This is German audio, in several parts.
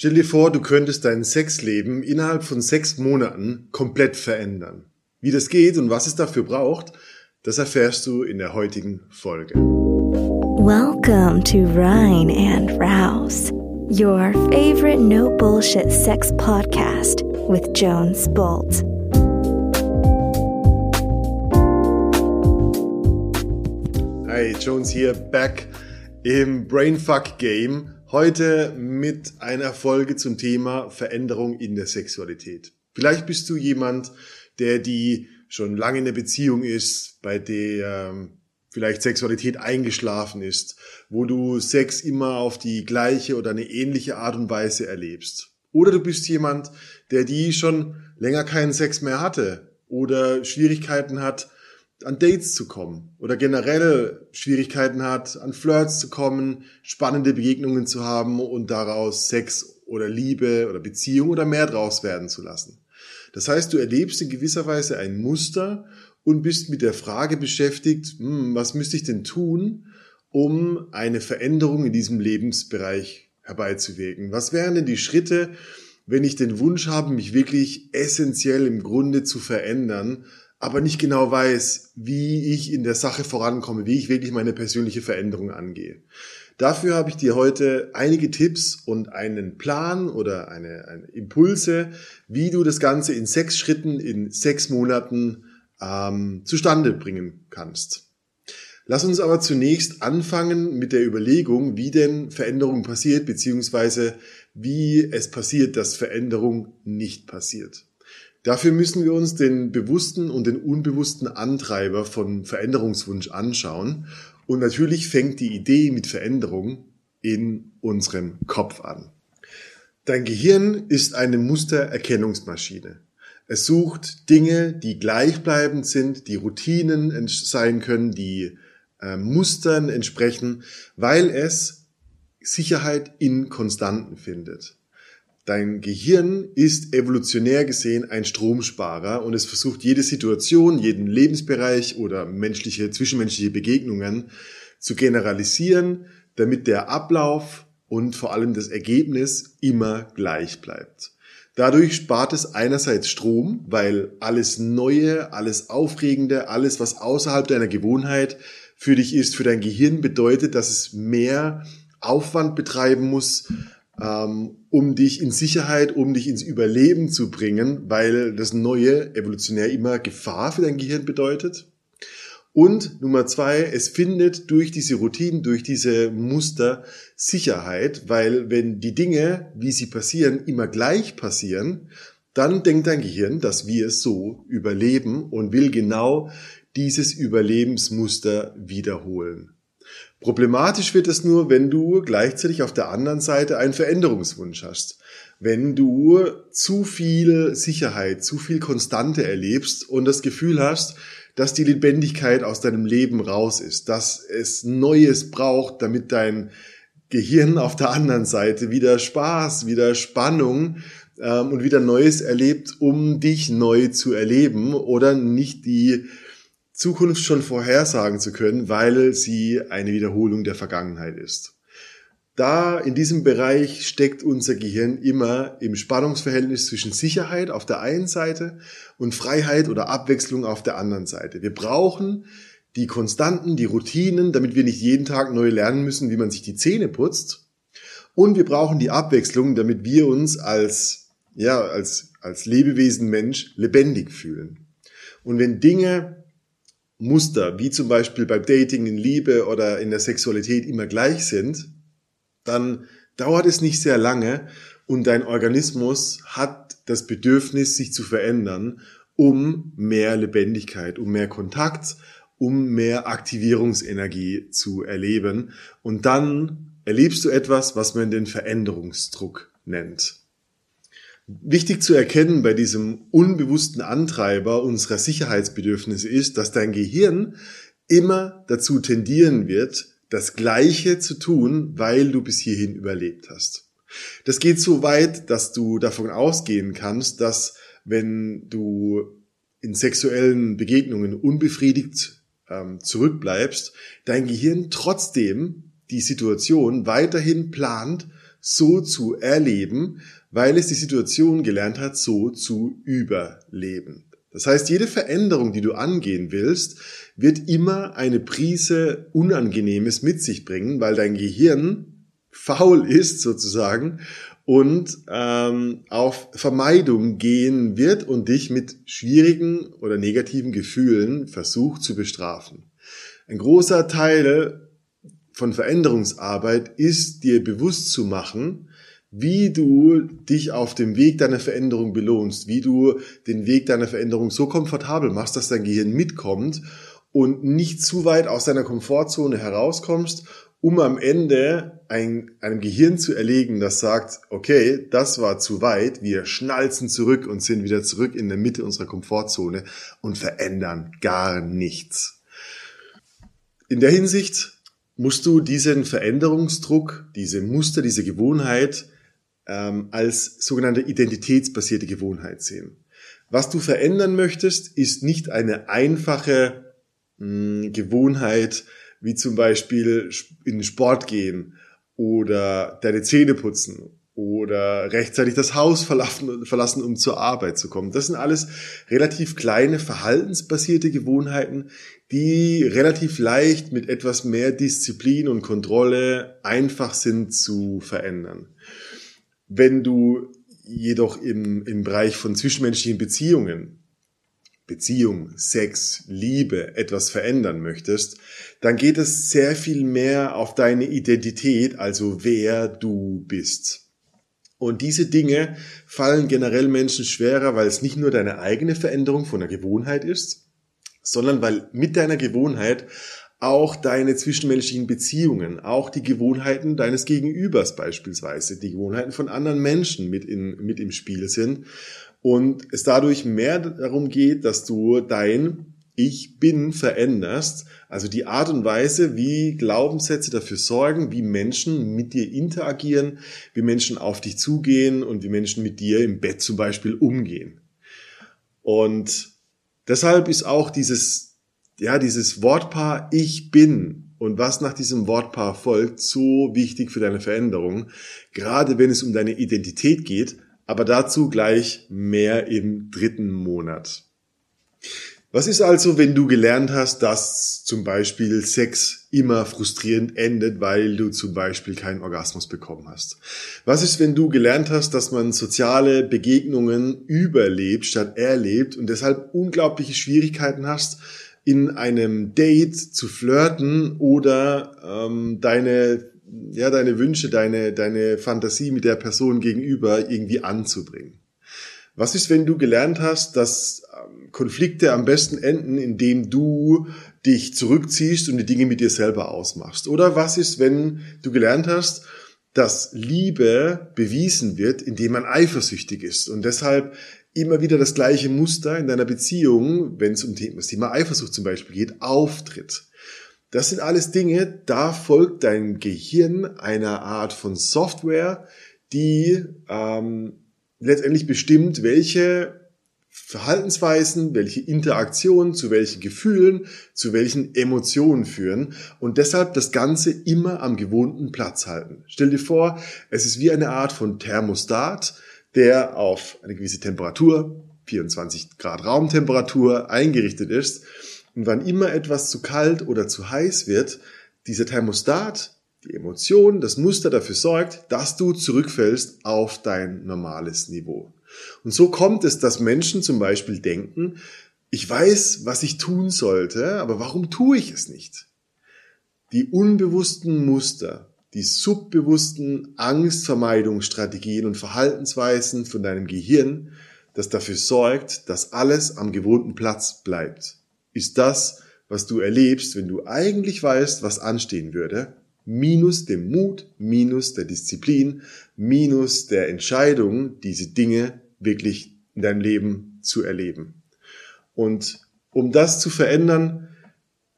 Stell dir vor, du könntest dein Sexleben innerhalb von sechs Monaten komplett verändern. Wie das geht und was es dafür braucht, das erfährst du in der heutigen Folge. Welcome to Rhine and Rouse, your favorite no bullshit sex podcast with Jones Bolt. Hi, Jones hier, back im Brainfuck Game Heute mit einer Folge zum Thema Veränderung in der Sexualität. Vielleicht bist du jemand, der die schon lange in der Beziehung ist, bei der ähm, vielleicht Sexualität eingeschlafen ist, wo du Sex immer auf die gleiche oder eine ähnliche Art und Weise erlebst. Oder du bist jemand, der die schon länger keinen Sex mehr hatte oder Schwierigkeiten hat, an Dates zu kommen oder generell Schwierigkeiten hat, an Flirts zu kommen, spannende Begegnungen zu haben und daraus Sex oder Liebe oder Beziehung oder mehr draus werden zu lassen. Das heißt, du erlebst in gewisser Weise ein Muster und bist mit der Frage beschäftigt, hm, was müsste ich denn tun, um eine Veränderung in diesem Lebensbereich herbeizuwirken? Was wären denn die Schritte, wenn ich den Wunsch habe, mich wirklich essentiell im Grunde zu verändern, aber nicht genau weiß, wie ich in der Sache vorankomme, wie ich wirklich meine persönliche Veränderung angehe. Dafür habe ich dir heute einige Tipps und einen Plan oder eine, eine Impulse, wie du das Ganze in sechs Schritten, in sechs Monaten ähm, zustande bringen kannst. Lass uns aber zunächst anfangen mit der Überlegung, wie denn Veränderung passiert, beziehungsweise wie es passiert, dass Veränderung nicht passiert. Dafür müssen wir uns den bewussten und den unbewussten Antreiber von Veränderungswunsch anschauen. Und natürlich fängt die Idee mit Veränderung in unserem Kopf an. Dein Gehirn ist eine Mustererkennungsmaschine. Es sucht Dinge, die gleichbleibend sind, die Routinen sein können, die äh, Mustern entsprechen, weil es Sicherheit in Konstanten findet. Dein Gehirn ist evolutionär gesehen ein Stromsparer und es versucht jede Situation, jeden Lebensbereich oder menschliche, zwischenmenschliche Begegnungen zu generalisieren, damit der Ablauf und vor allem das Ergebnis immer gleich bleibt. Dadurch spart es einerseits Strom, weil alles Neue, alles Aufregende, alles, was außerhalb deiner Gewohnheit für dich ist, für dein Gehirn bedeutet, dass es mehr Aufwand betreiben muss, um dich in Sicherheit, um dich ins Überleben zu bringen, weil das Neue evolutionär immer Gefahr für dein Gehirn bedeutet. Und Nummer zwei, es findet durch diese Routinen, durch diese Muster Sicherheit, weil wenn die Dinge, wie sie passieren, immer gleich passieren, dann denkt dein Gehirn, dass wir es so überleben und will genau dieses Überlebensmuster wiederholen. Problematisch wird es nur, wenn du gleichzeitig auf der anderen Seite einen Veränderungswunsch hast. Wenn du zu viel Sicherheit, zu viel Konstante erlebst und das Gefühl hast, dass die Lebendigkeit aus deinem Leben raus ist, dass es Neues braucht, damit dein Gehirn auf der anderen Seite wieder Spaß, wieder Spannung ähm, und wieder Neues erlebt, um dich neu zu erleben oder nicht die Zukunft schon vorhersagen zu können, weil sie eine Wiederholung der Vergangenheit ist. Da in diesem Bereich steckt unser Gehirn immer im Spannungsverhältnis zwischen Sicherheit auf der einen Seite und Freiheit oder Abwechslung auf der anderen Seite. Wir brauchen die Konstanten, die Routinen, damit wir nicht jeden Tag neu lernen müssen, wie man sich die Zähne putzt. Und wir brauchen die Abwechslung, damit wir uns als, ja, als, als Lebewesen Mensch lebendig fühlen. Und wenn Dinge Muster, wie zum Beispiel beim Dating, in Liebe oder in der Sexualität immer gleich sind, dann dauert es nicht sehr lange und dein Organismus hat das Bedürfnis, sich zu verändern, um mehr Lebendigkeit, um mehr Kontakt, um mehr Aktivierungsenergie zu erleben. Und dann erlebst du etwas, was man den Veränderungsdruck nennt. Wichtig zu erkennen bei diesem unbewussten Antreiber unserer Sicherheitsbedürfnisse ist, dass dein Gehirn immer dazu tendieren wird, das Gleiche zu tun, weil du bis hierhin überlebt hast. Das geht so weit, dass du davon ausgehen kannst, dass wenn du in sexuellen Begegnungen unbefriedigt ähm, zurückbleibst, dein Gehirn trotzdem die Situation weiterhin plant, so zu erleben, weil es die Situation gelernt hat, so zu überleben. Das heißt, jede Veränderung, die du angehen willst, wird immer eine Prise Unangenehmes mit sich bringen, weil dein Gehirn faul ist sozusagen und ähm, auf Vermeidung gehen wird und dich mit schwierigen oder negativen Gefühlen versucht zu bestrafen. Ein großer Teil von Veränderungsarbeit ist dir bewusst zu machen, wie du dich auf dem Weg deiner Veränderung belohnst, wie du den Weg deiner Veränderung so komfortabel machst, dass dein Gehirn mitkommt und nicht zu weit aus deiner Komfortzone herauskommst, um am Ende ein, einem Gehirn zu erlegen, das sagt, okay, das war zu weit, wir schnalzen zurück und sind wieder zurück in der Mitte unserer Komfortzone und verändern gar nichts. In der Hinsicht musst du diesen Veränderungsdruck, diese Muster, diese Gewohnheit ähm, als sogenannte identitätsbasierte Gewohnheit sehen. Was du verändern möchtest, ist nicht eine einfache mh, hm, Gewohnheit, wie zum Beispiel in den Sport gehen oder deine Zähne putzen oder rechtzeitig das Haus verlassen, um zur Arbeit zu kommen. Das sind alles relativ kleine verhaltensbasierte Gewohnheiten, die relativ leicht mit etwas mehr Disziplin und Kontrolle einfach sind zu verändern. Wenn du jedoch im, im Bereich von zwischenmenschlichen Beziehungen, Beziehung, Sex, Liebe etwas verändern möchtest, dann geht es sehr viel mehr auf deine Identität, also wer du bist. Und diese Dinge fallen generell Menschen schwerer, weil es nicht nur deine eigene Veränderung von der Gewohnheit ist, sondern weil mit deiner Gewohnheit auch deine zwischenmenschlichen Beziehungen, auch die Gewohnheiten deines Gegenübers beispielsweise, die Gewohnheiten von anderen Menschen mit, in, mit im Spiel sind und es dadurch mehr darum geht, dass du dein Ich bin veränderst, also die Art und Weise, wie Glaubenssätze dafür sorgen, wie Menschen mit dir interagieren, wie Menschen auf dich zugehen und wie Menschen mit dir im Bett zum Beispiel umgehen. Und deshalb ist auch dieses ja, dieses Wortpaar Ich bin und was nach diesem Wortpaar folgt, so wichtig für deine Veränderung, gerade wenn es um deine Identität geht, aber dazu gleich mehr im dritten Monat. Was ist also, wenn du gelernt hast, dass zum Beispiel Sex immer frustrierend endet, weil du zum Beispiel keinen Orgasmus bekommen hast? Was ist, wenn du gelernt hast, dass man soziale Begegnungen überlebt statt erlebt und deshalb unglaubliche Schwierigkeiten hast, in einem Date zu flirten oder ähm, deine ja deine Wünsche, deine deine Fantasie mit der Person gegenüber irgendwie anzubringen. Was ist, wenn du gelernt hast, dass ähm, Konflikte am besten enden, indem du dich zurückziehst und die Dinge mit dir selber ausmachst? Oder was ist, wenn du gelernt hast, dass Liebe bewiesen wird, indem man eifersüchtig ist und deshalb immer wieder das gleiche Muster in deiner Beziehung, wenn es um das Thema Eifersucht zum Beispiel geht, auftritt. Das sind alles Dinge, da folgt dein Gehirn einer Art von Software, die ähm, letztendlich bestimmt, welche Verhaltensweisen, welche Interaktionen zu welchen Gefühlen, zu welchen Emotionen führen und deshalb das Ganze immer am gewohnten Platz halten. Stell dir vor, es ist wie eine Art von Thermostat, der auf eine gewisse Temperatur, 24 Grad Raumtemperatur eingerichtet ist. Und wann immer etwas zu kalt oder zu heiß wird, dieser Thermostat, die Emotion, das Muster dafür sorgt, dass du zurückfällst auf dein normales Niveau. Und so kommt es, dass Menschen zum Beispiel denken, ich weiß, was ich tun sollte, aber warum tue ich es nicht? Die unbewussten Muster, die subbewussten Angstvermeidungsstrategien und Verhaltensweisen von deinem Gehirn, das dafür sorgt, dass alles am gewohnten Platz bleibt, ist das, was du erlebst, wenn du eigentlich weißt, was anstehen würde, minus dem Mut, minus der Disziplin, minus der Entscheidung, diese Dinge wirklich in deinem Leben zu erleben. Und um das zu verändern,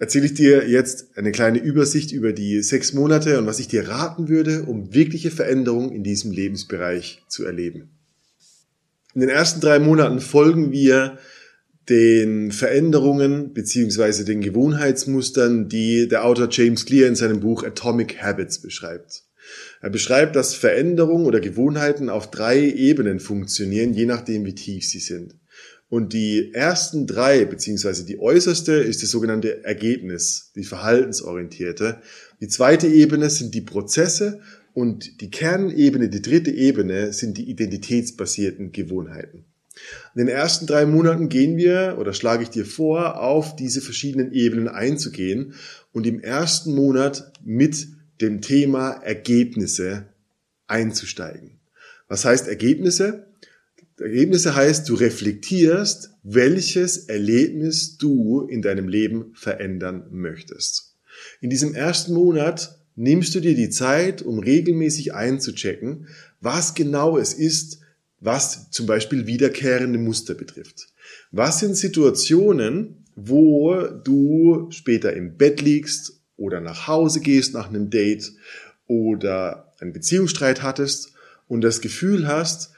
erzähle ich dir jetzt eine kleine Übersicht über die sechs Monate und was ich dir raten würde, um wirkliche Veränderungen in diesem Lebensbereich zu erleben. In den ersten drei Monaten folgen wir den Veränderungen beziehungsweise den Gewohnheitsmustern, die der Autor James Clear in seinem Buch Atomic Habits beschreibt. Er beschreibt, dass Veränderungen oder Gewohnheiten auf drei Ebenen funktionieren, je nachdem, wie tief sie sind. Und die ersten drei, beziehungsweise die äußerste, ist das sogenannte Ergebnis, die verhaltensorientierte. Die zweite Ebene sind die Prozesse und die Kernebene, die dritte Ebene, sind die identitätsbasierten Gewohnheiten. In den ersten drei Monaten gehen wir, oder schlage ich dir vor, auf diese verschiedenen Ebenen einzugehen und im ersten Monat mit dem Thema Ergebnisse einzusteigen. Was heißt Ergebnisse? Ergebnisse heißt, du reflektierst, welches Erlebnis du in deinem Leben verändern möchtest. In diesem ersten Monat nimmst du dir die Zeit, um regelmäßig einzuchecken, was genau es ist, was zum Beispiel wiederkehrende Muster betrifft. Was sind Situationen, wo du später im Bett liegst oder nach Hause gehst nach einem Date oder einen Beziehungsstreit hattest und das Gefühl hast,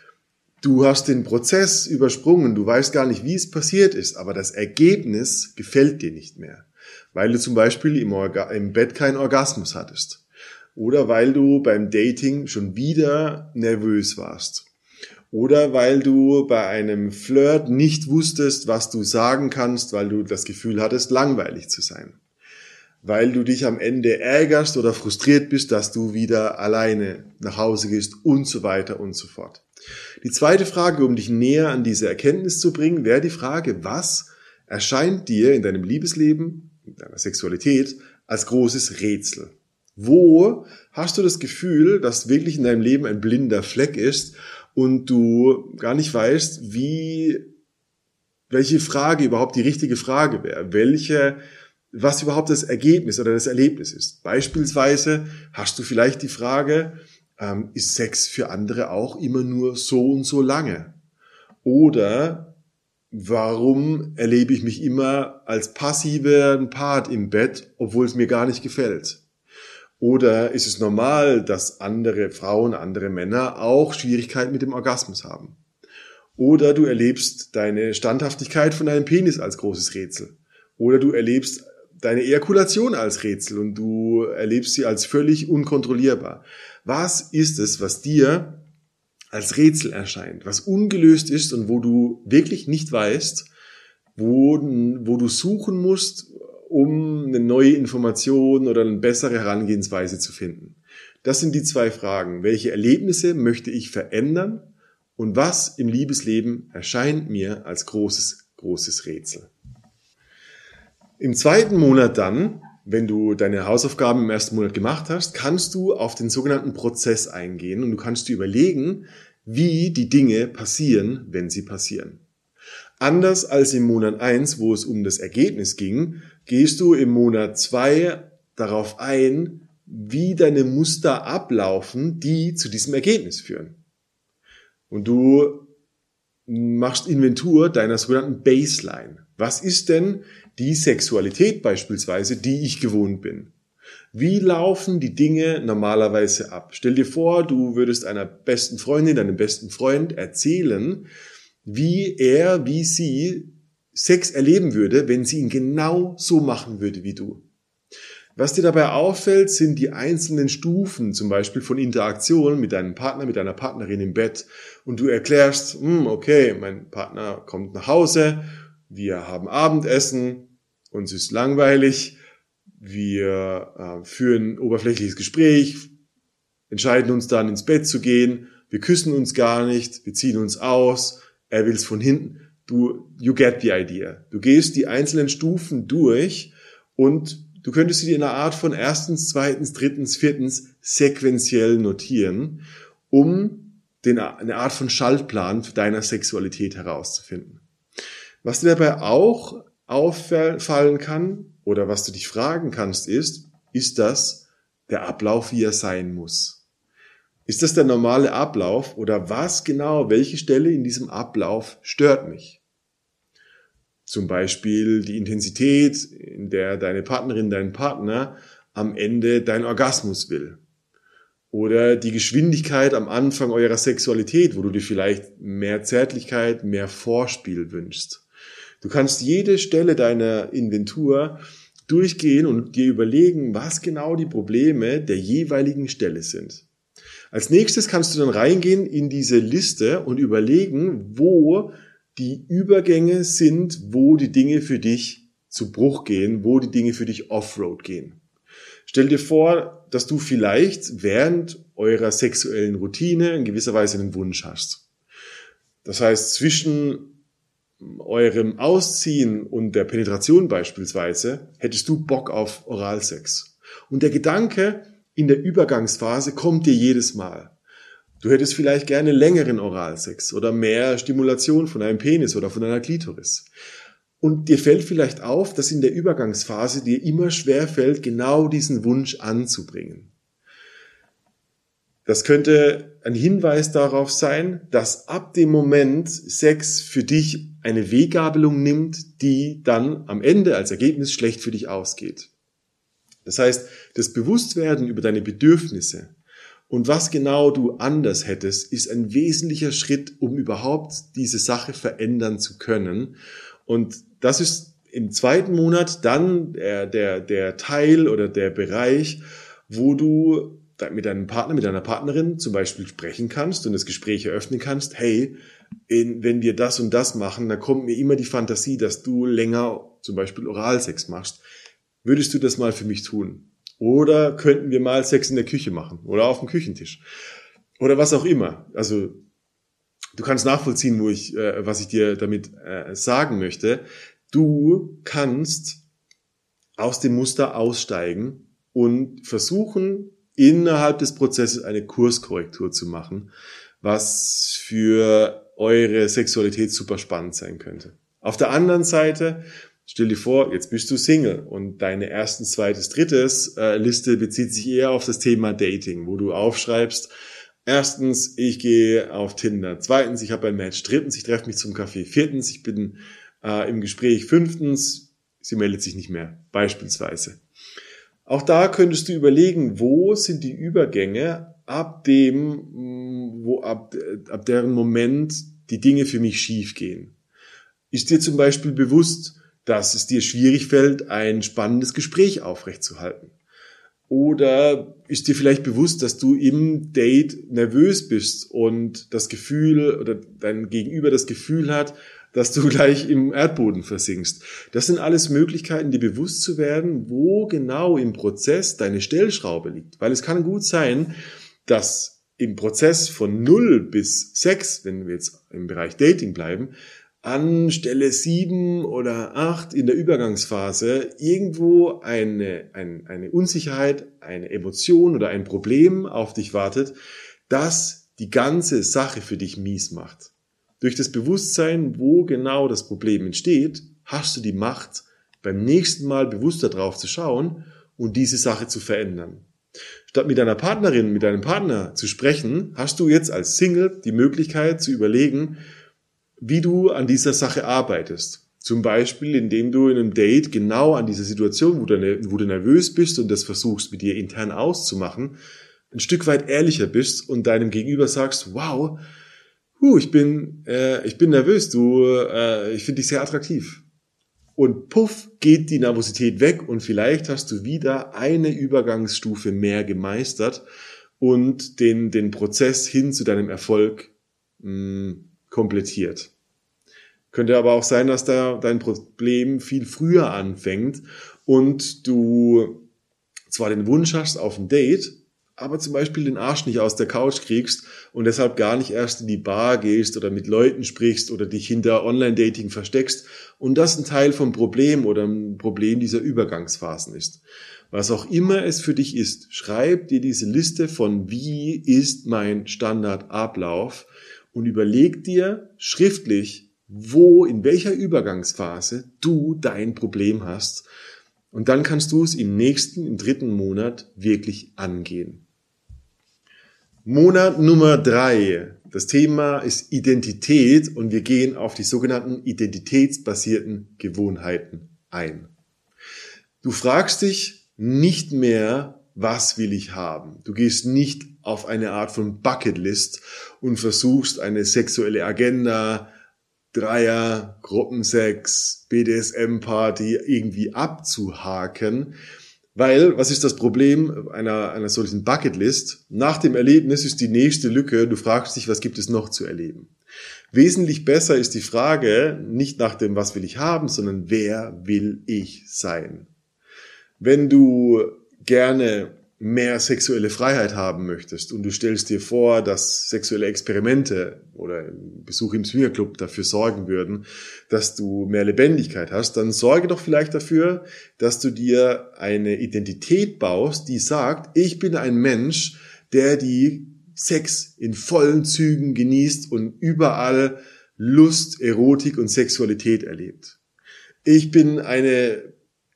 du hast den Prozess übersprungen, du weißt gar nicht, wie es passiert ist, aber das Ergebnis gefällt dir nicht mehr, weil du zum Beispiel im, Orga im Bett keinen Orgasmus hattest oder weil du beim Dating schon wieder nervös warst oder weil du bei einem Flirt nicht wusstest, was du sagen kannst, weil du das Gefühl hattest, langweilig zu sein. Weil du dich am Ende ärgerst oder frustriert bist, dass du wieder alleine nach Hause gehst und so weiter und so fort. Die zweite Frage, um dich näher an diese Erkenntnis zu bringen, wäre die Frage, was erscheint dir in deinem Liebesleben, in deiner Sexualität als großes Rätsel? Wo hast du das Gefühl, dass wirklich in deinem Leben ein blinder Fleck ist und du gar nicht weißt, wie, welche Frage überhaupt die richtige Frage wäre, welche, was überhaupt das Ergebnis oder das Erlebnis ist. Beispielsweise hast du vielleicht die Frage, ähm, ist Sex für andere auch immer nur so und so lange? Oder warum erlebe ich mich immer als passiven Part im Bett, obwohl es mir gar nicht gefällt? Oder ist es normal, dass andere Frauen, andere Männer auch Schwierigkeiten mit dem Orgasmus haben? Oder du erlebst deine Standhaftigkeit von deinem Penis als großes Rätsel. Oder du erlebst deine Ejakulation als Rätsel und du erlebst sie als völlig unkontrollierbar. Was ist es, was dir als Rätsel erscheint, was ungelöst ist und wo du wirklich nicht weißt, wo, wo du suchen musst, um eine neue Information oder eine bessere Herangehensweise zu finden. Das sind die zwei Fragen. Welche Erlebnisse möchte ich verändern und was im Liebesleben erscheint mir als großes, großes Rätsel? Im zweiten Monat dann, wenn du deine Hausaufgaben im ersten Monat gemacht hast, kannst du auf den sogenannten Prozess eingehen und du kannst dir überlegen, wie die Dinge passieren, wenn sie passieren. Anders als im Monat eins, wo es um das Ergebnis ging, gehst du im Monat zwei darauf ein, wie deine Muster ablaufen, die zu diesem Ergebnis führen. Und du machst Inventur deiner sogenannten Baseline. Was ist denn die Sexualität beispielsweise, die ich gewohnt bin? Wie laufen die Dinge normalerweise ab? Stell dir vor, du würdest einer besten Freundin, deinem besten Freund erzählen, wie er, wie sie Sex erleben würde, wenn sie ihn genau so machen würde wie du. Was dir dabei auffällt, sind die einzelnen Stufen, zum Beispiel von Interaktion mit deinem Partner, mit deiner Partnerin im Bett. Und du erklärst, hm, okay, mein Partner kommt nach Hause, wir haben Abendessen, uns ist langweilig, wir äh, führen ein oberflächliches Gespräch, entscheiden uns dann ins Bett zu gehen, wir küssen uns gar nicht, wir ziehen uns aus, er will es von hinten. Du, you get the idea. Du gehst die einzelnen Stufen durch und du könntest sie dir in einer Art von erstens, zweitens, drittens, viertens sequenziell notieren, um den, eine Art von Schaltplan für deiner Sexualität herauszufinden. Was dir dabei auch auffallen kann oder was du dich fragen kannst, ist, ist das der Ablauf, wie er sein muss? Ist das der normale Ablauf oder was genau, welche Stelle in diesem Ablauf stört mich? Zum Beispiel die Intensität, in der deine Partnerin, dein Partner am Ende dein Orgasmus will. Oder die Geschwindigkeit am Anfang eurer Sexualität, wo du dir vielleicht mehr Zärtlichkeit, mehr Vorspiel wünschst. Du kannst jede Stelle deiner Inventur durchgehen und dir überlegen, was genau die Probleme der jeweiligen Stelle sind. Als nächstes kannst du dann reingehen in diese Liste und überlegen, wo die Übergänge sind, wo die Dinge für dich zu Bruch gehen, wo die Dinge für dich Offroad gehen. Stell dir vor, dass du vielleicht während eurer sexuellen Routine in gewisser Weise einen Wunsch hast. Das heißt, zwischen eurem Ausziehen und der Penetration beispielsweise hättest du Bock auf Oralsex. Und der Gedanke in der Übergangsphase kommt dir jedes Mal. Du hättest vielleicht gerne längeren Oralsex oder mehr Stimulation von einem Penis oder von einer Klitoris. Und dir fällt vielleicht auf, dass in der Übergangsphase dir immer schwer fällt, genau diesen Wunsch anzubringen. Das könnte ein Hinweis darauf sein, dass ab dem Moment Sex für dich eine Weggabelung nimmt, die dann am Ende als Ergebnis schlecht für dich ausgeht. Das heißt, das Bewusstwerden über deine Bedürfnisse, und was genau du anders hättest, ist ein wesentlicher Schritt, um überhaupt diese Sache verändern zu können. Und das ist im zweiten Monat dann der, der, der Teil oder der Bereich, wo du mit deinem Partner, mit deiner Partnerin zum Beispiel sprechen kannst und das Gespräch eröffnen kannst, hey, in, wenn wir das und das machen, dann kommt mir immer die Fantasie, dass du länger zum Beispiel Oralsex machst. Würdest du das mal für mich tun? Oder könnten wir mal Sex in der Küche machen oder auf dem Küchentisch oder was auch immer. Also du kannst nachvollziehen, wo ich, äh, was ich dir damit äh, sagen möchte. Du kannst aus dem Muster aussteigen und versuchen, innerhalb des Prozesses eine Kurskorrektur zu machen, was für eure Sexualität super spannend sein könnte. Auf der anderen Seite Stell dir vor, jetzt bist du Single und deine erstens, zweites, drittes äh, Liste bezieht sich eher auf das Thema Dating, wo du aufschreibst, erstens, ich gehe auf Tinder, zweitens, ich habe ein Match, drittens, ich treffe mich zum Kaffee, viertens, ich bin äh, im Gespräch, fünftens, sie meldet sich nicht mehr, beispielsweise. Auch da könntest du überlegen, wo sind die Übergänge ab dem, mm, wo ab, ab deren Moment die Dinge für mich schief gehen. Ist dir zum Beispiel bewusst, dass es dir schwierig fällt, ein spannendes Gespräch aufrechtzuerhalten? Oder ist dir vielleicht bewusst, dass du im Date nervös bist und das Gefühl oder dein Gegenüber das Gefühl hat, dass du gleich im Erdboden versinkst. Das sind alles Möglichkeiten, dir bewusst zu werden, wo genau im Prozess deine Stellschraube liegt. Weil es kann gut sein, dass im Prozess von 0 bis 6, wenn wir jetzt im Bereich Dating bleiben, an Stelle sieben oder acht in der Übergangsphase irgendwo eine, eine, eine Unsicherheit, eine Emotion oder ein Problem auf dich wartet, das die ganze Sache für dich mies macht. Durch das Bewusstsein, wo genau das Problem entsteht, hast du die Macht, beim nächsten Mal bewusster drauf zu schauen und diese Sache zu verändern. Statt mit deiner Partnerin, mit deinem Partner zu sprechen, hast du jetzt als Single die Möglichkeit zu überlegen, wie du an dieser Sache arbeitest. Zum Beispiel, indem du in einem Date genau an dieser Situation, wo du, wo du nervös bist und das versuchst mit dir intern auszumachen, ein Stück weit ehrlicher bist und deinem Gegenüber sagst, wow, huh, ich bin, äh, ich bin nervös, du, äh, ich finde dich sehr attraktiv. Und puff, geht die Nervosität weg und vielleicht hast du wieder eine Übergangsstufe mehr gemeistert und den, den Prozess hin zu deinem Erfolg mh, hm, komplettiert. Könnte aber auch sein, dass da dein Problem viel früher anfängt und du zwar den Wunsch hast auf ein Date, aber zum Beispiel den Arsch nicht aus der Couch kriegst und deshalb gar nicht erst in die Bar gehst oder mit Leuten sprichst oder dich hinter Online-Dating versteckst und das ein Teil vom Problem oder ein Problem dieser Übergangsphasen ist. Was auch immer es für dich ist, schreib dir diese Liste von wie ist mein Standardablauf und überleg dir schriftlich, wo, in welcher Übergangsphase du dein Problem hast. Und dann kannst du es im nächsten, im dritten Monat wirklich angehen. Monat Nummer drei. Das Thema ist Identität und wir gehen auf die sogenannten identitätsbasierten Gewohnheiten ein. Du fragst dich nicht mehr, was will ich haben? Du gehst nicht auf eine Art von Bucketlist und versuchst eine sexuelle Agenda Dreier, Gruppensex, BDSM-Party irgendwie abzuhaken. Weil, was ist das Problem einer, einer solchen Bucketlist? Nach dem Erlebnis ist die nächste Lücke, du fragst dich, was gibt es noch zu erleben? Wesentlich besser ist die Frage nicht nach dem, was will ich haben, sondern wer will ich sein? Wenn du gerne mehr sexuelle Freiheit haben möchtest und du stellst dir vor, dass sexuelle Experimente oder Besuch im Swingerclub dafür sorgen würden, dass du mehr Lebendigkeit hast, dann sorge doch vielleicht dafür, dass du dir eine Identität baust, die sagt, ich bin ein Mensch, der die Sex in vollen Zügen genießt und überall Lust, Erotik und Sexualität erlebt. Ich bin eine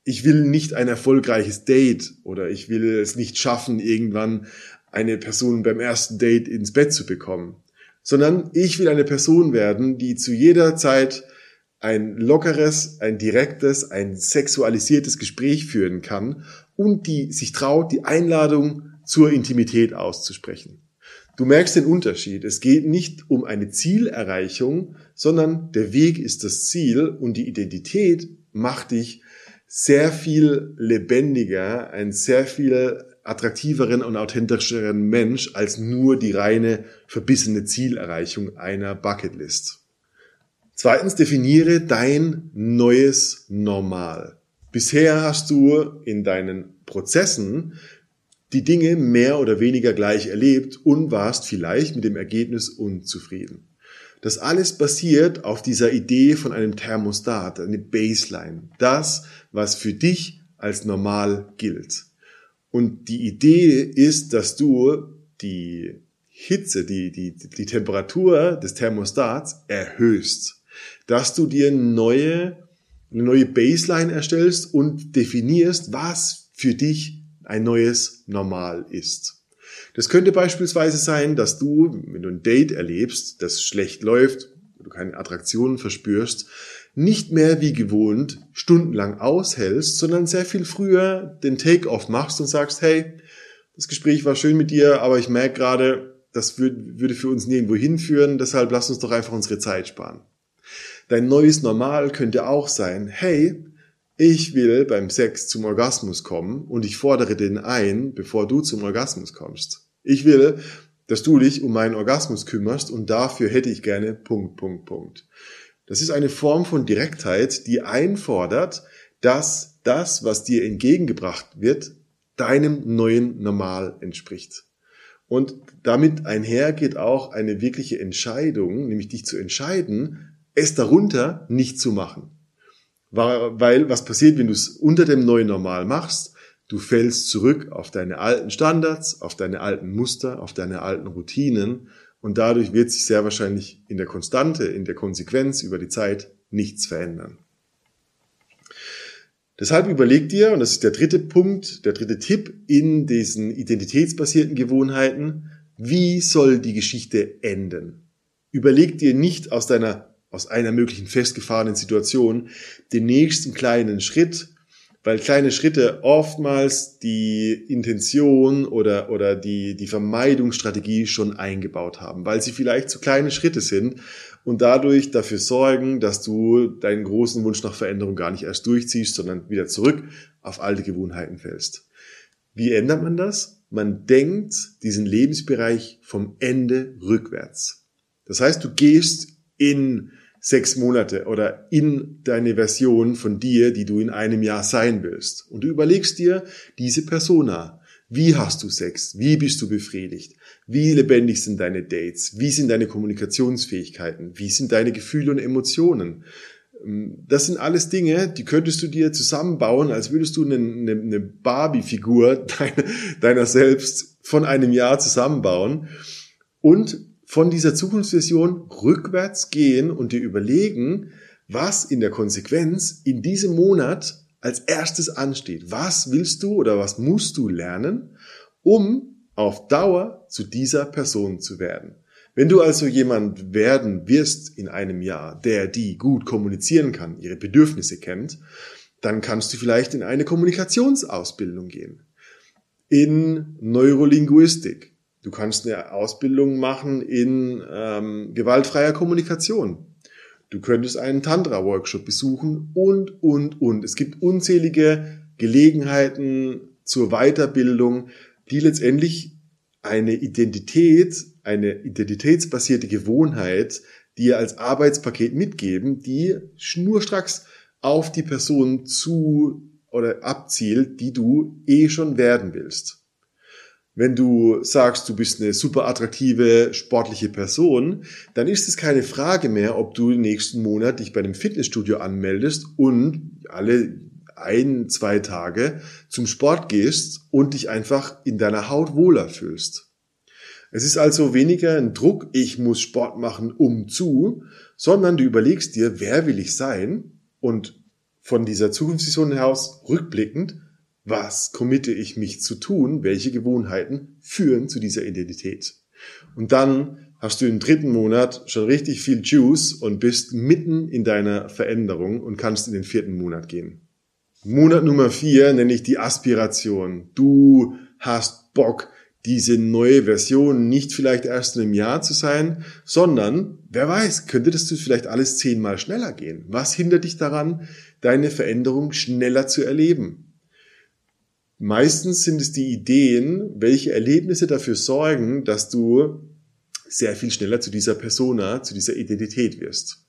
ich will nicht ein erfolgreiches Date oder ich will es nicht schaffen, irgendwann eine Person beim ersten Date ins Bett zu bekommen, sondern ich will eine Person werden, die zu jeder Zeit ein lockeres, ein direktes, ein sexualisiertes Gespräch führen kann und die sich traut, die Einladung zur Intimität auszusprechen. Du merkst den Unterschied. Es geht nicht um eine Zielerreichung, sondern der Weg ist das Ziel und die Identität macht dich sehr viel lebendiger, ein sehr viel attraktiveren und authentischeren Mensch als nur die reine verbissene Zielerreichung einer Bucketlist. Zweitens definiere dein neues Normal. Bisher hast du in deinen Prozessen die Dinge mehr oder weniger gleich erlebt und warst vielleicht mit dem Ergebnis unzufrieden. Das alles basiert auf dieser Idee von einem Thermostat, eine Baseline. Das, was für dich als normal gilt. Und die Idee ist, dass du die Hitze, die, die, die Temperatur des Thermostats erhöhst. Dass du dir neue, eine neue Baseline erstellst und definierst, was für dich ein neues Normal ist. Das könnte beispielsweise sein, dass du, wenn du ein Date erlebst, das schlecht läuft, du keine Attraktionen verspürst, nicht mehr wie gewohnt stundenlang aushältst, sondern sehr viel früher den Take-off machst und sagst, hey, das Gespräch war schön mit dir, aber ich merke gerade, das würde für uns nirgendwo hinführen, deshalb lass uns doch einfach unsere Zeit sparen. Dein neues Normal könnte auch sein, hey, ich will beim Sex zum Orgasmus kommen und ich fordere den ein, bevor du zum Orgasmus kommst. Ich will, dass du dich um meinen Orgasmus kümmerst und dafür hätte ich gerne Punkt, Punkt, Punkt. Das ist eine Form von Direktheit, die einfordert, dass das, was dir entgegengebracht wird, deinem neuen Normal entspricht. Und damit einher geht auch eine wirkliche Entscheidung, nämlich dich zu entscheiden, es darunter nicht zu machen. Weil was passiert, wenn du es unter dem neuen Normal machst? Du fällst zurück auf deine alten Standards, auf deine alten Muster, auf deine alten Routinen und dadurch wird sich sehr wahrscheinlich in der Konstante, in der Konsequenz über die Zeit nichts verändern. Deshalb überleg dir, und das ist der dritte Punkt, der dritte Tipp in diesen identitätsbasierten Gewohnheiten, wie soll die Geschichte enden? Überleg dir nicht aus deiner, aus einer möglichen festgefahrenen Situation den nächsten kleinen Schritt, weil kleine Schritte oftmals die Intention oder, oder die, die Vermeidungsstrategie schon eingebaut haben, weil sie vielleicht zu kleine Schritte sind und dadurch dafür sorgen, dass du deinen großen Wunsch nach Veränderung gar nicht erst durchziehst, sondern wieder zurück auf alte Gewohnheiten fällst. Wie ändert man das? Man denkt diesen Lebensbereich vom Ende rückwärts. Das heißt, du gehst in sechs Monate oder in deine Version von dir, die du in einem Jahr sein willst. Und du überlegst dir diese Persona. Wie hast du Sex? Wie bist du befriedigt? Wie lebendig sind deine Dates? Wie sind deine Kommunikationsfähigkeiten? Wie sind deine Gefühle und Emotionen? Ähm, das sind alles Dinge, die könntest du dir zusammenbauen, als würdest du eine, eine, Barbie-Figur deiner, deiner selbst von einem Jahr zusammenbauen. Und von dieser Zukunftsvision rückwärts gehen und dir überlegen, was in der Konsequenz in diesem Monat als erstes ansteht. Was willst du oder was musst du lernen, um auf Dauer zu dieser Person zu werden? Wenn du also jemand werden wirst in einem Jahr, der die gut kommunizieren kann, ihre Bedürfnisse kennt, dann kannst du vielleicht in eine Kommunikationsausbildung gehen. In Neurolinguistik, Du kannst eine Ausbildung machen in ähm, gewaltfreier Kommunikation. Du könntest einen Tantra-Workshop besuchen und, und, und. Es gibt unzählige Gelegenheiten zur Weiterbildung, die letztendlich eine Identität, eine identitätsbasierte Gewohnheit dir als Arbeitspaket mitgeben, die schnurstracks auf die Person zu oder abzielt, die du eh schon werden willst. Wenn du sagst, du bist eine super attraktive, sportliche Person, dann ist es keine Frage mehr, ob du nächsten Monat dich bei einem Fitnessstudio anmeldest und alle ein, zwei Tage zum Sport gehst und dich einfach in deiner Haut wohler fühlst. Es ist also weniger ein Druck, ich muss Sport machen, um zu, sondern du überlegst dir, wer will ich sein und von dieser Zukunftsvision heraus rückblickend, was committe ich mich zu tun, welche Gewohnheiten führen zu dieser Identität. Und dann hast du im dritten Monat schon richtig viel Juice und bist mitten in deiner Veränderung und kannst in den vierten Monat gehen. Monat Nummer vier nenne ich die Aspiration. Du hast Bock, diese neue Version nicht vielleicht erst in einem Jahr zu sein, sondern, wer weiß, könnte das vielleicht alles zehnmal schneller gehen? Was hindert dich daran, deine Veränderung schneller zu erleben? Meistens sind es die Ideen, welche Erlebnisse dafür sorgen, dass du sehr viel schneller zu dieser Persona, zu dieser Identität wirst.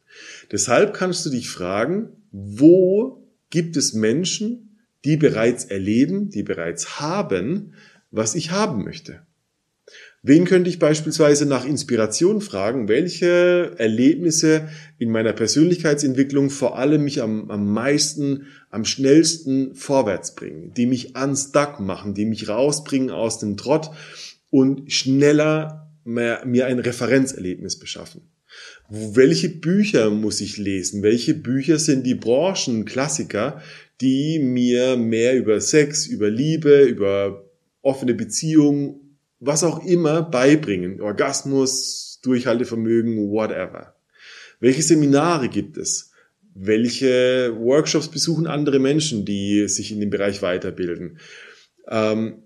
Deshalb kannst du dich fragen, wo gibt es Menschen, die bereits erleben, die bereits haben, was ich haben möchte? Wen könnte ich beispielsweise nach Inspiration fragen, welche Erlebnisse in meiner Persönlichkeitsentwicklung vor allem mich am, am meisten, am schnellsten vorwärts bringen, die mich unstuck machen, die mich rausbringen aus dem Trott und schneller mehr, mir ein Referenzerlebnis beschaffen. Welche Bücher muss ich lesen? Welche Bücher sind die Branchenklassiker, die mir mehr über Sex, über Liebe, über offene Beziehungen was auch immer beibringen. Orgasmus, Durchhaltevermögen, whatever. Welche Seminare gibt es? Welche Workshops besuchen andere Menschen, die sich in dem Bereich weiterbilden? Ähm,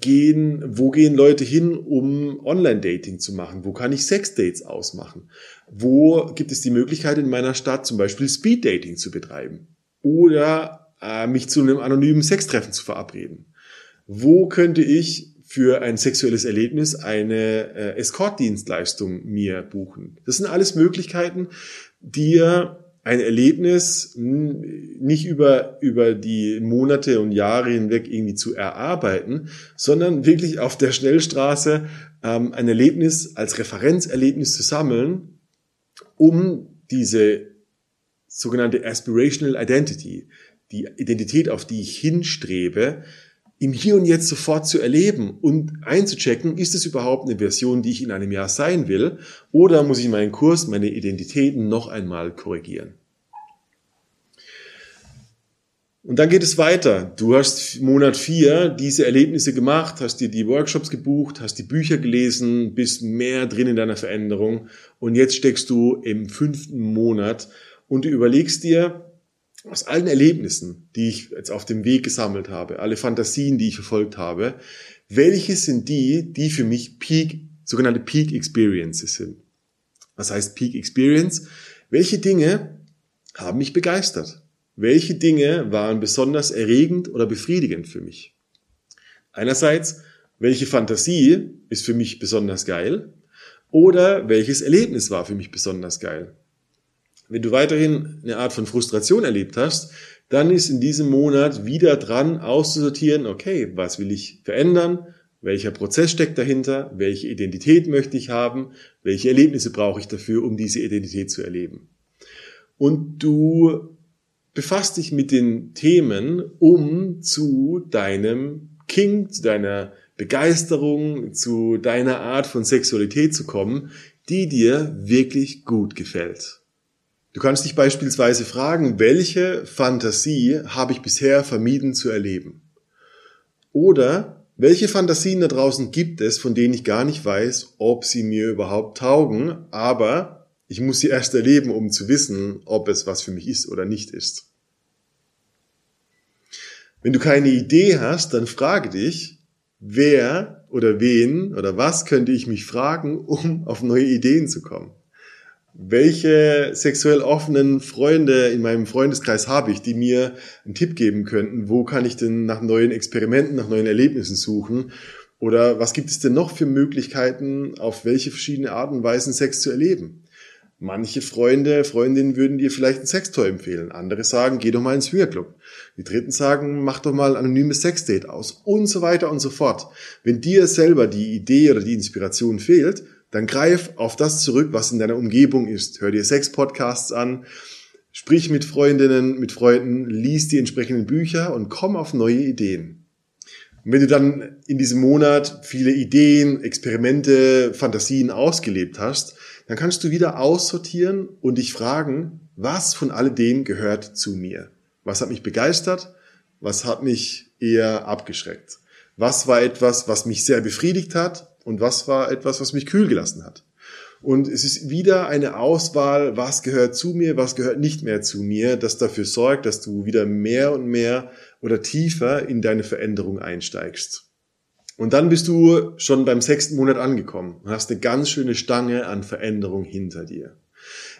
gehen, wo gehen Leute hin, um Online-Dating zu machen? Wo kann ich Sex-Dates ausmachen? Wo gibt es die Möglichkeit in meiner Stadt zum Beispiel Speed-Dating zu betreiben? Oder äh, mich zu einem anonymen Sextreffen zu verabreden? Wo könnte ich für ein sexuelles Erlebnis eine äh, Escort-Dienstleistung mir buchen. Das sind alles Möglichkeiten, dir ein Erlebnis nicht über, über die Monate und Jahre hinweg irgendwie zu erarbeiten, sondern wirklich auf der Schnellstraße ähm, ein Erlebnis als Referenzerlebnis zu sammeln, um diese sogenannte Aspirational Identity, die Identität, auf die ich hinstrebe, im Hier und Jetzt sofort zu erleben und einzuchecken, ist es überhaupt eine Version, die ich in einem Jahr sein will, oder muss ich meinen Kurs, meine Identitäten noch einmal korrigieren? Und dann geht es weiter. Du hast Monat vier diese Erlebnisse gemacht, hast dir die Workshops gebucht, hast die Bücher gelesen, bist mehr drin in deiner Veränderung und jetzt steckst du im fünften Monat und du überlegst dir, aus allen Erlebnissen, die ich jetzt auf dem Weg gesammelt habe, alle Fantasien, die ich verfolgt habe, welche sind die, die für mich Peak, sogenannte Peak Experiences sind? Was heißt Peak Experience? Welche Dinge haben mich begeistert? Welche Dinge waren besonders erregend oder befriedigend für mich? Einerseits, welche Fantasie ist für mich besonders geil? Oder welches Erlebnis war für mich besonders geil? Wenn du weiterhin eine Art von Frustration erlebt hast, dann ist in diesem Monat wieder dran auszusortieren, okay, was will ich verändern? Welcher Prozess steckt dahinter? Welche Identität möchte ich haben? Welche Erlebnisse brauche ich dafür, um diese Identität zu erleben? Und du befasst dich mit den Themen, um zu deinem King, zu deiner Begeisterung, zu deiner Art von Sexualität zu kommen, die dir wirklich gut gefällt. Du kannst dich beispielsweise fragen, welche Fantasie habe ich bisher vermieden zu erleben? Oder welche Fantasien da draußen gibt es, von denen ich gar nicht weiß, ob sie mir überhaupt taugen, aber ich muss sie erst erleben, um zu wissen, ob es was für mich ist oder nicht ist. Wenn du keine Idee hast, dann frage dich, wer oder wen oder was könnte ich mich fragen, um auf neue Ideen zu kommen? Welche sexuell offenen Freunde in meinem Freundeskreis habe ich, die mir einen Tipp geben könnten? Wo kann ich denn nach neuen Experimenten, nach neuen Erlebnissen suchen? Oder was gibt es denn noch für Möglichkeiten, auf welche verschiedene Arten und Weisen Sex zu erleben? Manche Freunde, Freundinnen würden dir vielleicht ein Sextoy empfehlen. Andere sagen, geh doch mal ins Swingerclub. Die Dritten sagen, mach doch mal ein anonymes Sexdate aus und so weiter und so fort. Wenn dir selber die Idee oder die Inspiration fehlt, dann greif auf das zurück, was in deiner Umgebung ist. Hör dir Sex-Podcasts an, sprich mit Freundinnen, mit Freunden, lies die entsprechenden Bücher und komm auf neue Ideen. Und wenn du dann in diesem Monat viele Ideen, Experimente, Fantasien ausgelebt hast, dann kannst du wieder aussortieren und dich fragen, was von alledem gehört zu mir? Was hat mich begeistert? Was hat mich eher abgeschreckt? Was war etwas, was mich sehr befriedigt hat? Und was war etwas, was mich kühl gelassen hat. Und es ist wieder eine Auswahl, was gehört zu mir, was gehört nicht mehr zu mir, das dafür sorgt, dass du wieder mehr und mehr oder tiefer in deine Veränderung einsteigst. Und dann bist du schon beim sechsten Monat angekommen und hast eine ganz schöne Stange an Veränderung hinter dir.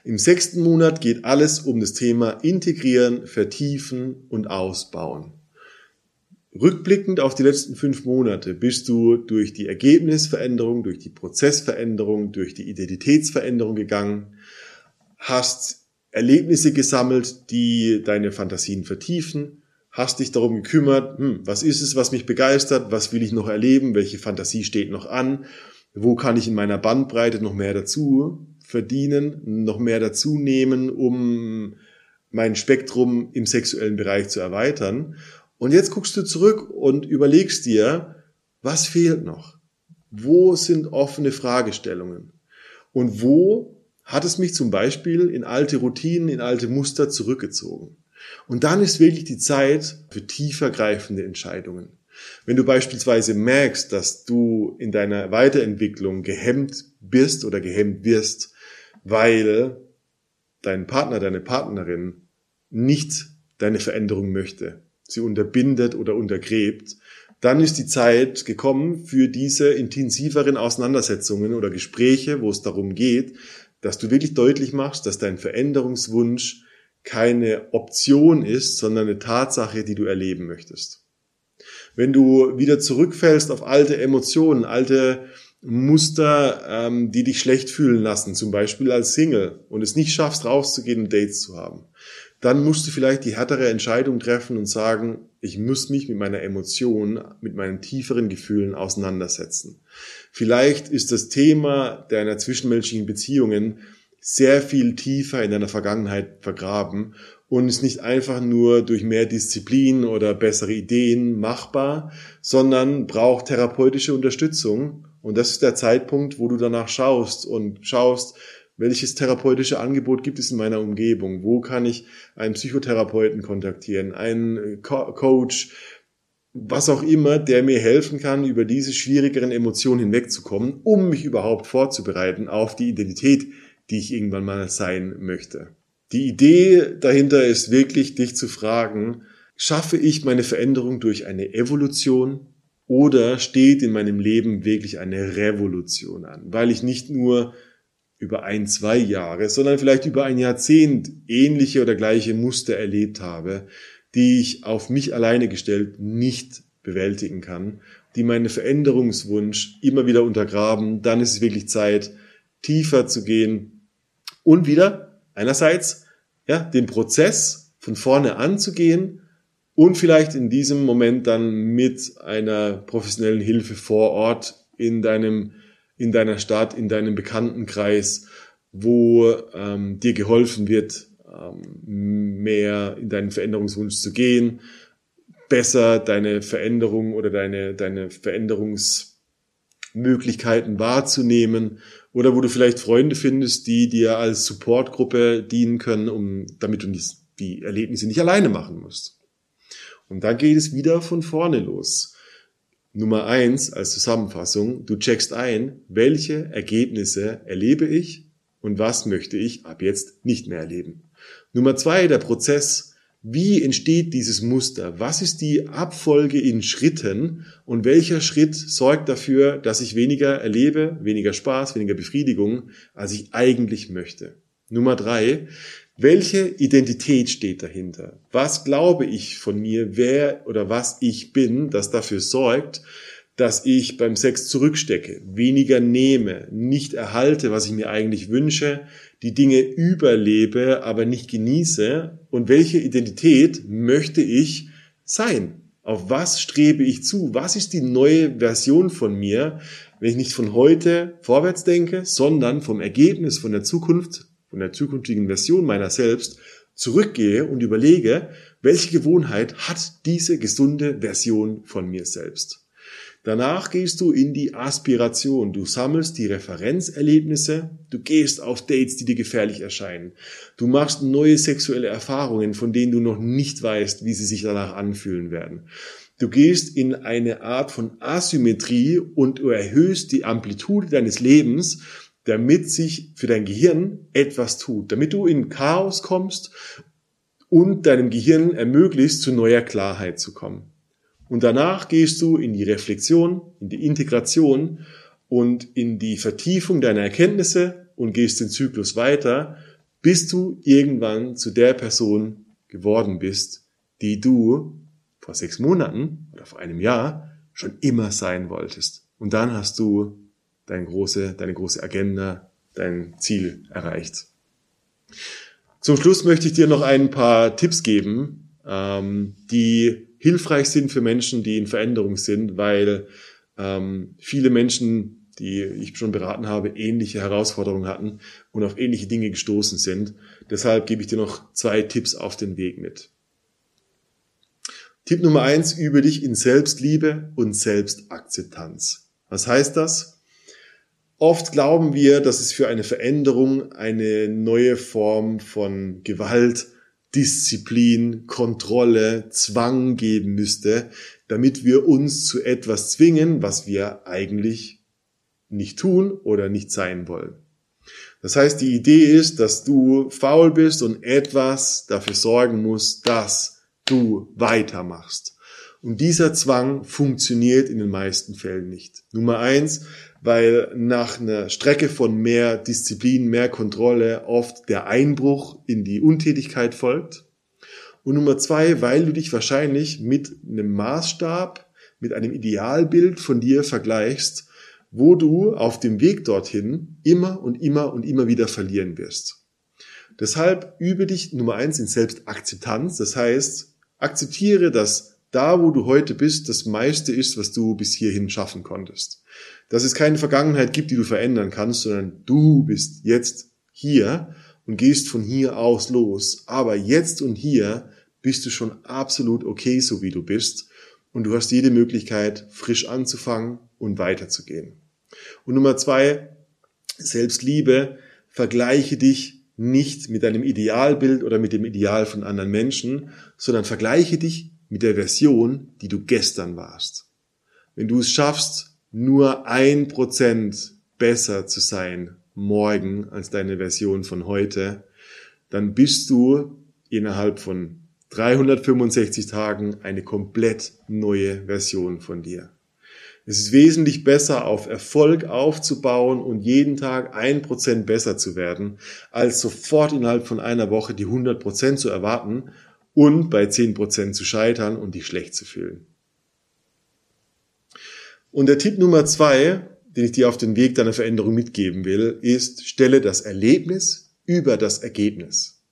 Im sechsten Monat geht alles um das Thema Integrieren, Vertiefen und Ausbauen. Rückblickend auf die letzten fünf Monate bist du durch die Ergebnisveränderung, durch die Prozessveränderung, durch die Identitätsveränderung gegangen, hast Erlebnisse gesammelt, die deine Fantasien vertiefen, hast dich darum gekümmert, hm, was ist es, was mich begeistert, was will ich noch erleben, welche Fantasie steht noch an, wo kann ich in meiner Bandbreite noch mehr dazu verdienen, noch mehr dazu nehmen, um mein Spektrum im sexuellen Bereich zu erweitern. Und jetzt guckst du zurück und überlegst dir, was fehlt noch? Wo sind offene Fragestellungen? Und wo hat es mich zum Beispiel in alte Routinen, in alte Muster zurückgezogen? Und dann ist wirklich die Zeit für tiefer greifende Entscheidungen. Wenn du beispielsweise merkst, dass du in deiner Weiterentwicklung gehemmt bist oder gehemmt wirst, weil dein Partner, deine Partnerin nicht deine Veränderung möchte, sie unterbindet oder untergräbt, dann ist die Zeit gekommen für diese intensiveren Auseinandersetzungen oder Gespräche, wo es darum geht, dass du wirklich deutlich machst, dass dein Veränderungswunsch keine Option ist, sondern eine Tatsache, die du erleben möchtest. Wenn du wieder zurückfällst auf alte Emotionen, alte Muster, ähm, die dich schlecht fühlen lassen, zum Beispiel als Single und es nicht schaffst, rauszugehen und Dates zu haben, dann musst du vielleicht die härtere Entscheidung treffen und sagen, ich muss mich mit meiner Emotion, mit meinen tieferen Gefühlen auseinandersetzen. Vielleicht ist das Thema deiner zwischenmenschlichen Beziehungen sehr viel tiefer in deiner Vergangenheit vergraben und ist nicht einfach nur durch mehr Disziplin oder bessere Ideen machbar, sondern braucht therapeutische Unterstützung. Und das ist der Zeitpunkt, wo du danach schaust und schaust, welches therapeutische Angebot gibt es in meiner Umgebung? Wo kann ich einen Psychotherapeuten kontaktieren, einen Co Coach, was auch immer, der mir helfen kann, über diese schwierigeren Emotionen hinwegzukommen, um mich überhaupt vorzubereiten auf die Identität, die ich irgendwann mal sein möchte. Die Idee dahinter ist wirklich, dich zu fragen, schaffe ich meine Veränderung durch eine Evolution oder steht in meinem Leben wirklich eine Revolution an? Weil ich nicht nur über ein, zwei Jahre, sondern vielleicht über ein Jahrzehnt ähnliche oder gleiche Muster erlebt habe, die ich auf mich alleine gestellt nicht bewältigen kann, die meinen Veränderungswunsch immer wieder untergraben, dann ist es wirklich Zeit, tiefer zu gehen und wieder einerseits ja, den Prozess von vorne anzugehen und vielleicht in diesem Moment dann mit einer professionellen Hilfe vor Ort in deinem in deiner Stadt, in deinem Bekanntenkreis, wo ähm, dir geholfen wird, ähm, mehr in deinen Veränderungswunsch zu gehen, besser deine Veränderung oder deine, deine Veränderungsmöglichkeiten wahrzunehmen oder wo du vielleicht Freunde findest, die dir als Supportgruppe dienen können, um, damit du die Erlebnisse nicht alleine machen musst. Und dann geht es wieder von vorne los. Nummer eins als Zusammenfassung, du checkst ein, welche Ergebnisse erlebe ich und was möchte ich ab jetzt nicht mehr erleben. Nummer zwei, der Prozess, wie entsteht dieses Muster? Was ist die Abfolge in Schritten und welcher Schritt sorgt dafür, dass ich weniger erlebe, weniger Spaß, weniger Befriedigung, als ich eigentlich möchte? Nummer drei, welche Identität steht dahinter? Was glaube ich von mir, wer oder was ich bin, das dafür sorgt, dass ich beim Sex zurückstecke, weniger nehme, nicht erhalte, was ich mir eigentlich wünsche, die Dinge überlebe, aber nicht genieße? Und welche Identität möchte ich sein? Auf was strebe ich zu? Was ist die neue Version von mir, wenn ich nicht von heute vorwärts denke, sondern vom Ergebnis, von der Zukunft, von der zukünftigen Version meiner selbst zurückgehe und überlege, welche Gewohnheit hat diese gesunde Version von mir selbst? Danach gehst du in die Aspiration. Du sammelst die Referenzerlebnisse. Du gehst auf Dates, die dir gefährlich erscheinen. Du machst neue sexuelle Erfahrungen, von denen du noch nicht weißt, wie sie sich danach anfühlen werden. Du gehst in eine Art von Asymmetrie und erhöhst die Amplitude deines Lebens, damit sich für dein Gehirn etwas tut, damit du in Chaos kommst und deinem Gehirn ermöglicht, zu neuer Klarheit zu kommen. Und danach gehst du in die Reflexion, in die Integration und in die Vertiefung deiner Erkenntnisse und gehst den Zyklus weiter, bis du irgendwann zu der Person geworden bist, die du vor sechs Monaten oder vor einem Jahr schon immer sein wolltest. Und dann hast du deine große, deine große Agenda, dein Ziel erreicht. Zum Schluss möchte ich dir noch ein paar Tipps geben, ähm, die hilfreich sind für Menschen, die in Veränderung sind, weil ähm, viele Menschen, die ich schon beraten habe, ähnliche Herausforderungen hatten und auf ähnliche Dinge gestoßen sind. Deshalb gebe ich dir noch zwei Tipps auf den Weg mit. Tipp Nummer eins, übe dich in Selbstliebe und Selbstakzeptanz. Was heißt das? Oft glauben wir, dass es für eine Veränderung eine neue Form von Gewalt, Disziplin, Kontrolle, Zwang geben müsste, damit wir uns zu etwas zwingen, was wir eigentlich nicht tun oder nicht sein wollen. Das heißt, die Idee ist, dass du faul bist und etwas dafür sorgen musst, dass du weitermachst. Und dieser Zwang funktioniert in den meisten Fällen nicht. Nummer eins, weil nach einer Strecke von mehr Disziplin, mehr Kontrolle oft der Einbruch in die Untätigkeit folgt. Und Nummer zwei, weil du dich wahrscheinlich mit einem Maßstab, mit einem Idealbild von dir vergleichst, wo du auf dem Weg dorthin immer und immer und immer wieder verlieren wirst. Deshalb übe dich Nummer eins in Selbstakzeptanz. Das heißt, akzeptiere, dass da, wo du heute bist, das meiste ist, was du bis hierhin schaffen konntest dass es keine Vergangenheit gibt, die du verändern kannst, sondern du bist jetzt hier und gehst von hier aus los. Aber jetzt und hier bist du schon absolut okay, so wie du bist. Und du hast jede Möglichkeit, frisch anzufangen und weiterzugehen. Und Nummer zwei, Selbstliebe, vergleiche dich nicht mit deinem Idealbild oder mit dem Ideal von anderen Menschen, sondern vergleiche dich mit der Version, die du gestern warst. Wenn du es schaffst, nur ein Prozent besser zu sein morgen als deine Version von heute, dann bist du innerhalb von 365 Tagen eine komplett neue Version von dir. Es ist wesentlich besser, auf Erfolg aufzubauen und jeden Tag ein Prozent besser zu werden, als sofort innerhalb von einer Woche die 100 Prozent zu erwarten und bei 10 Prozent zu scheitern und dich schlecht zu fühlen. Und der Tipp Nummer zwei, den ich dir auf den Weg deiner Veränderung mitgeben will, ist, stelle das Erlebnis über das Ergebnis.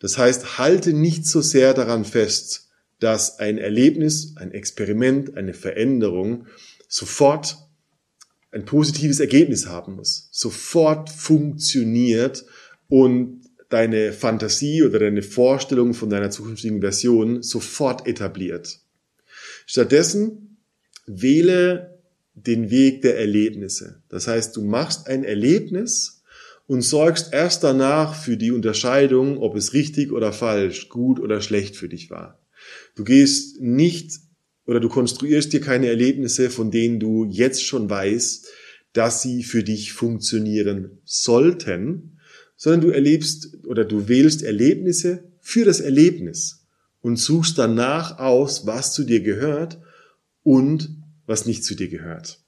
Das heißt, halte nicht so sehr daran fest, dass ein Erlebnis, ein Experiment, eine Veränderung sofort ein positives Ergebnis haben muss, sofort funktioniert und deine Fantasie oder deine Vorstellung von deiner zukünftigen Version sofort etabliert. Stattdessen wähle den Weg der Erlebnisse. Das heißt, du machst ein Erlebnis und sorgst erst danach für die Unterscheidung, ob es richtig oder falsch, gut oder schlecht für dich war. Du gehst nicht oder du konstruierst dir keine Erlebnisse, von denen du jetzt schon weißt, dass sie für dich funktionieren sollten, sondern du erlebst oder du wählst Erlebnisse für das Erlebnis und suchst danach aus, was zu dir gehört und was nicht zu dir gehört.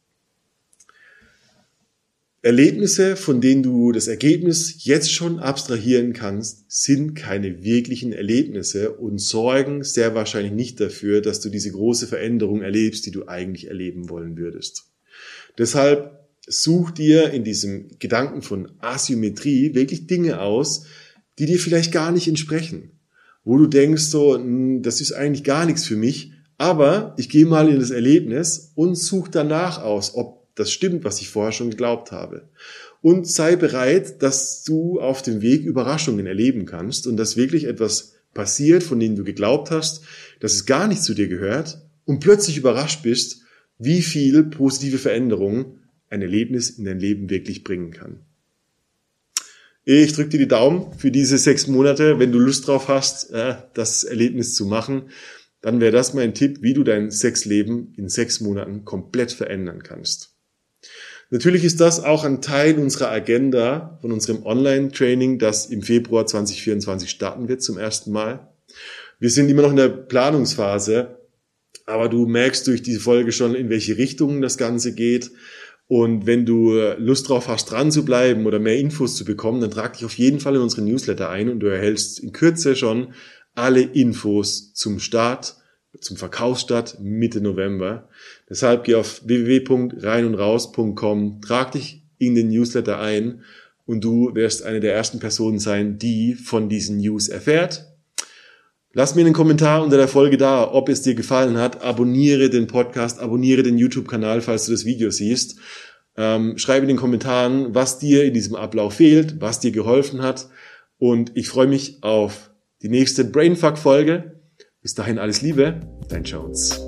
Erlebnisse, von denen du das Ergebnis jetzt schon abstrahieren kannst, sind keine wirklichen Erlebnisse und sorgen sehr wahrscheinlich nicht dafür, dass du diese große Veränderung erlebst, die du eigentlich erleben wollen würdest. Deshalb such dir in diesem Gedanken von Asymmetrie wirklich Dinge aus, die dir vielleicht gar nicht entsprechen, wo du denkst so, hm, das ist eigentlich gar nichts für mich, aber ich gehe mal in das Erlebnis und suche danach aus, ob das stimmt, was ich vorher schon geglaubt habe. Und sei bereit, dass du auf dem Weg Überraschungen erleben kannst und dass wirklich etwas passiert, von dem du geglaubt hast, dass es gar nicht zu dir gehört und plötzlich überrascht bist, wie viel positive Veränderung ein Erlebnis in dein Leben wirklich bringen kann. Ich drücke dir die Daumen für diese sechs Monate. Wenn du Lust drauf hast, das Erlebnis zu machen, dann wäre das mein Tipp, wie du dein Sexleben in sechs Monaten komplett verändern kannst. Natürlich ist das auch ein Teil unserer Agenda von unserem Online-Training, das im Februar 2024 starten wird zum ersten Mal. Wir sind immer noch in der Planungsphase, aber du merkst durch diese Folge schon, in welche Richtung das Ganze geht. Und wenn du Lust drauf hast, dran zu bleiben oder mehr Infos zu bekommen, dann trag dich auf jeden Fall in unseren Newsletter ein und du erhältst in Kürze schon alle Infos zum Start zum Verkaufsstart Mitte November. Deshalb geh auf www.reinundraus.com, trag dich in den Newsletter ein und du wirst eine der ersten Personen sein, die von diesen News erfährt. Lass mir einen Kommentar unter der Folge da, ob es dir gefallen hat. Abonniere den Podcast, abonniere den YouTube-Kanal, falls du das Video siehst. Ähm, schreibe in den Kommentaren, was dir in diesem Ablauf fehlt, was dir geholfen hat. Und ich freue mich auf die nächste Brainfuck-Folge. Bis dahin alles Liebe, dein Jones.